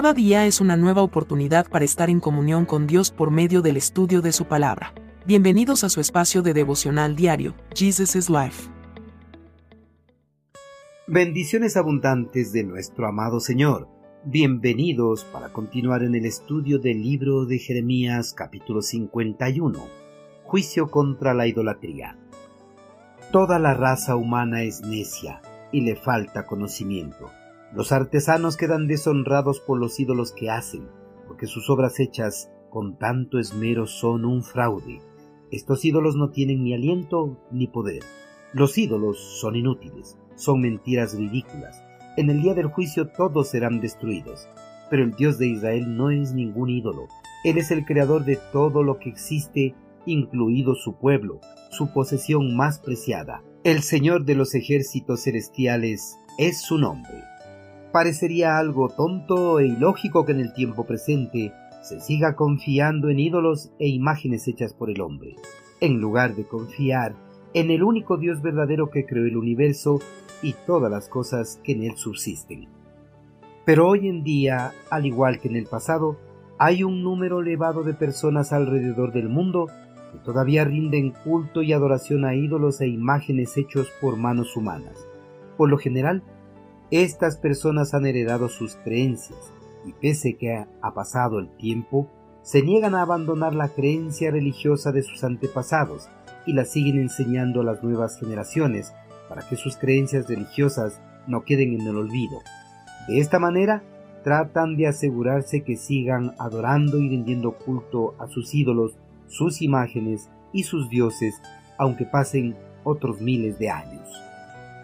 Cada día es una nueva oportunidad para estar en comunión con Dios por medio del estudio de su palabra. Bienvenidos a su espacio de devocional diario, Jesus is Life. Bendiciones abundantes de nuestro amado Señor. Bienvenidos para continuar en el estudio del libro de Jeremías capítulo 51. Juicio contra la idolatría. Toda la raza humana es necia y le falta conocimiento. Los artesanos quedan deshonrados por los ídolos que hacen, porque sus obras hechas con tanto esmero son un fraude. Estos ídolos no tienen ni aliento ni poder. Los ídolos son inútiles, son mentiras ridículas. En el día del juicio todos serán destruidos. Pero el Dios de Israel no es ningún ídolo. Él es el creador de todo lo que existe, incluido su pueblo, su posesión más preciada. El Señor de los ejércitos celestiales es su nombre. Parecería algo tonto e ilógico que en el tiempo presente se siga confiando en ídolos e imágenes hechas por el hombre, en lugar de confiar en el único Dios verdadero que creó el universo y todas las cosas que en él subsisten. Pero hoy en día, al igual que en el pasado, hay un número elevado de personas alrededor del mundo que todavía rinden culto y adoración a ídolos e imágenes hechos por manos humanas. Por lo general, estas personas han heredado sus creencias y pese que ha pasado el tiempo, se niegan a abandonar la creencia religiosa de sus antepasados y la siguen enseñando a las nuevas generaciones para que sus creencias religiosas no queden en el olvido. De esta manera, tratan de asegurarse que sigan adorando y rindiendo culto a sus ídolos, sus imágenes y sus dioses, aunque pasen otros miles de años.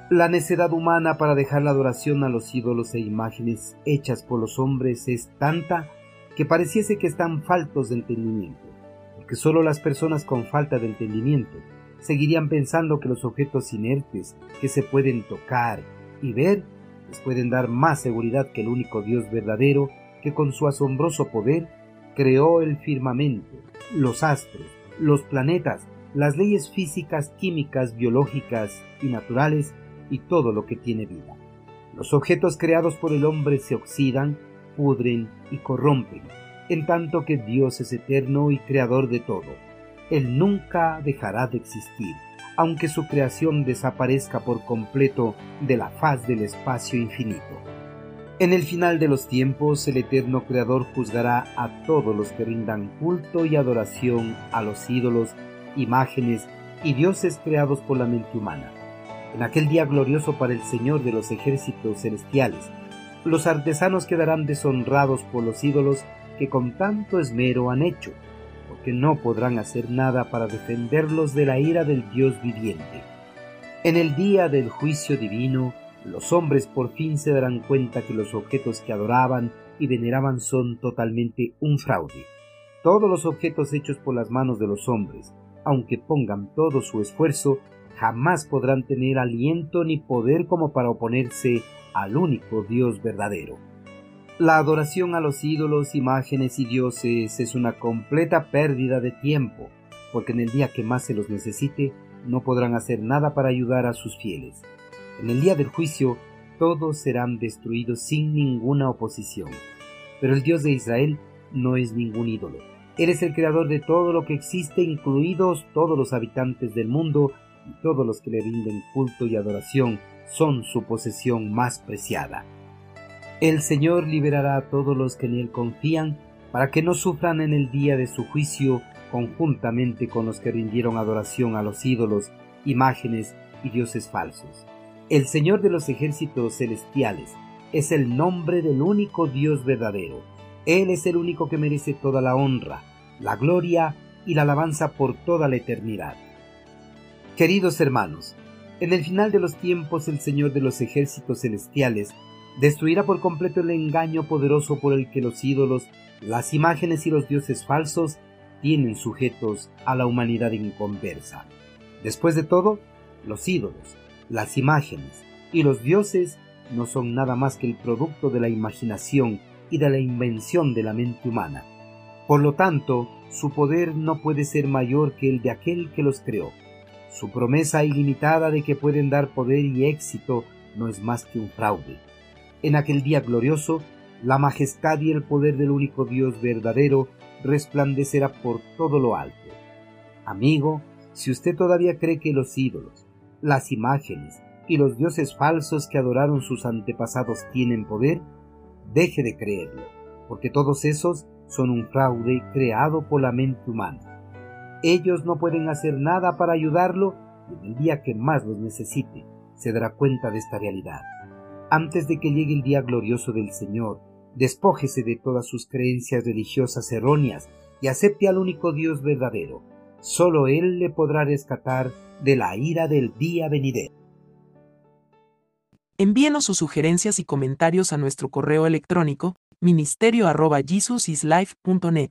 La necedad humana para dejar la adoración a los ídolos e imágenes hechas por los hombres es tanta que pareciese que están faltos de entendimiento, porque solo las personas con falta de entendimiento seguirían pensando que los objetos inertes que se pueden tocar y ver les pueden dar más seguridad que el único Dios verdadero que con su asombroso poder creó el firmamento, los astros, los planetas, las leyes físicas, químicas, biológicas y naturales y todo lo que tiene vida. Los objetos creados por el hombre se oxidan, pudren y corrompen, en tanto que Dios es eterno y creador de todo. Él nunca dejará de existir, aunque su creación desaparezca por completo de la faz del espacio infinito. En el final de los tiempos, el eterno Creador juzgará a todos los que rindan culto y adoración a los ídolos, imágenes y dioses creados por la mente humana en aquel día glorioso para el Señor de los ejércitos celestiales. Los artesanos quedarán deshonrados por los ídolos que con tanto esmero han hecho, porque no podrán hacer nada para defenderlos de la ira del Dios viviente. En el día del juicio divino, los hombres por fin se darán cuenta que los objetos que adoraban y veneraban son totalmente un fraude. Todos los objetos hechos por las manos de los hombres, aunque pongan todo su esfuerzo, jamás podrán tener aliento ni poder como para oponerse al único Dios verdadero. La adoración a los ídolos, imágenes y dioses es una completa pérdida de tiempo, porque en el día que más se los necesite, no podrán hacer nada para ayudar a sus fieles. En el día del juicio, todos serán destruidos sin ninguna oposición. Pero el Dios de Israel no es ningún ídolo. Él es el creador de todo lo que existe, incluidos todos los habitantes del mundo, y todos los que le rinden culto y adoración son su posesión más preciada. El Señor liberará a todos los que en Él confían para que no sufran en el día de su juicio conjuntamente con los que rindieron adoración a los ídolos, imágenes y dioses falsos. El Señor de los ejércitos celestiales es el nombre del único Dios verdadero. Él es el único que merece toda la honra, la gloria y la alabanza por toda la eternidad. Queridos hermanos, en el final de los tiempos el Señor de los ejércitos celestiales destruirá por completo el engaño poderoso por el que los ídolos, las imágenes y los dioses falsos tienen sujetos a la humanidad inconversa. Después de todo, los ídolos, las imágenes y los dioses no son nada más que el producto de la imaginación y de la invención de la mente humana. Por lo tanto, su poder no puede ser mayor que el de aquel que los creó. Su promesa ilimitada de que pueden dar poder y éxito no es más que un fraude. En aquel día glorioso, la majestad y el poder del único Dios verdadero resplandecerá por todo lo alto. Amigo, si usted todavía cree que los ídolos, las imágenes y los dioses falsos que adoraron sus antepasados tienen poder, deje de creerlo, porque todos esos son un fraude creado por la mente humana. Ellos no pueden hacer nada para ayudarlo y en el día que más los necesite se dará cuenta de esta realidad. Antes de que llegue el día glorioso del Señor, despójese de todas sus creencias religiosas erróneas y acepte al único Dios verdadero. Solo Él le podrá rescatar de la ira del día venidero. Envíenos sus sugerencias y comentarios a nuestro correo electrónico ministerio.jesusislife.net.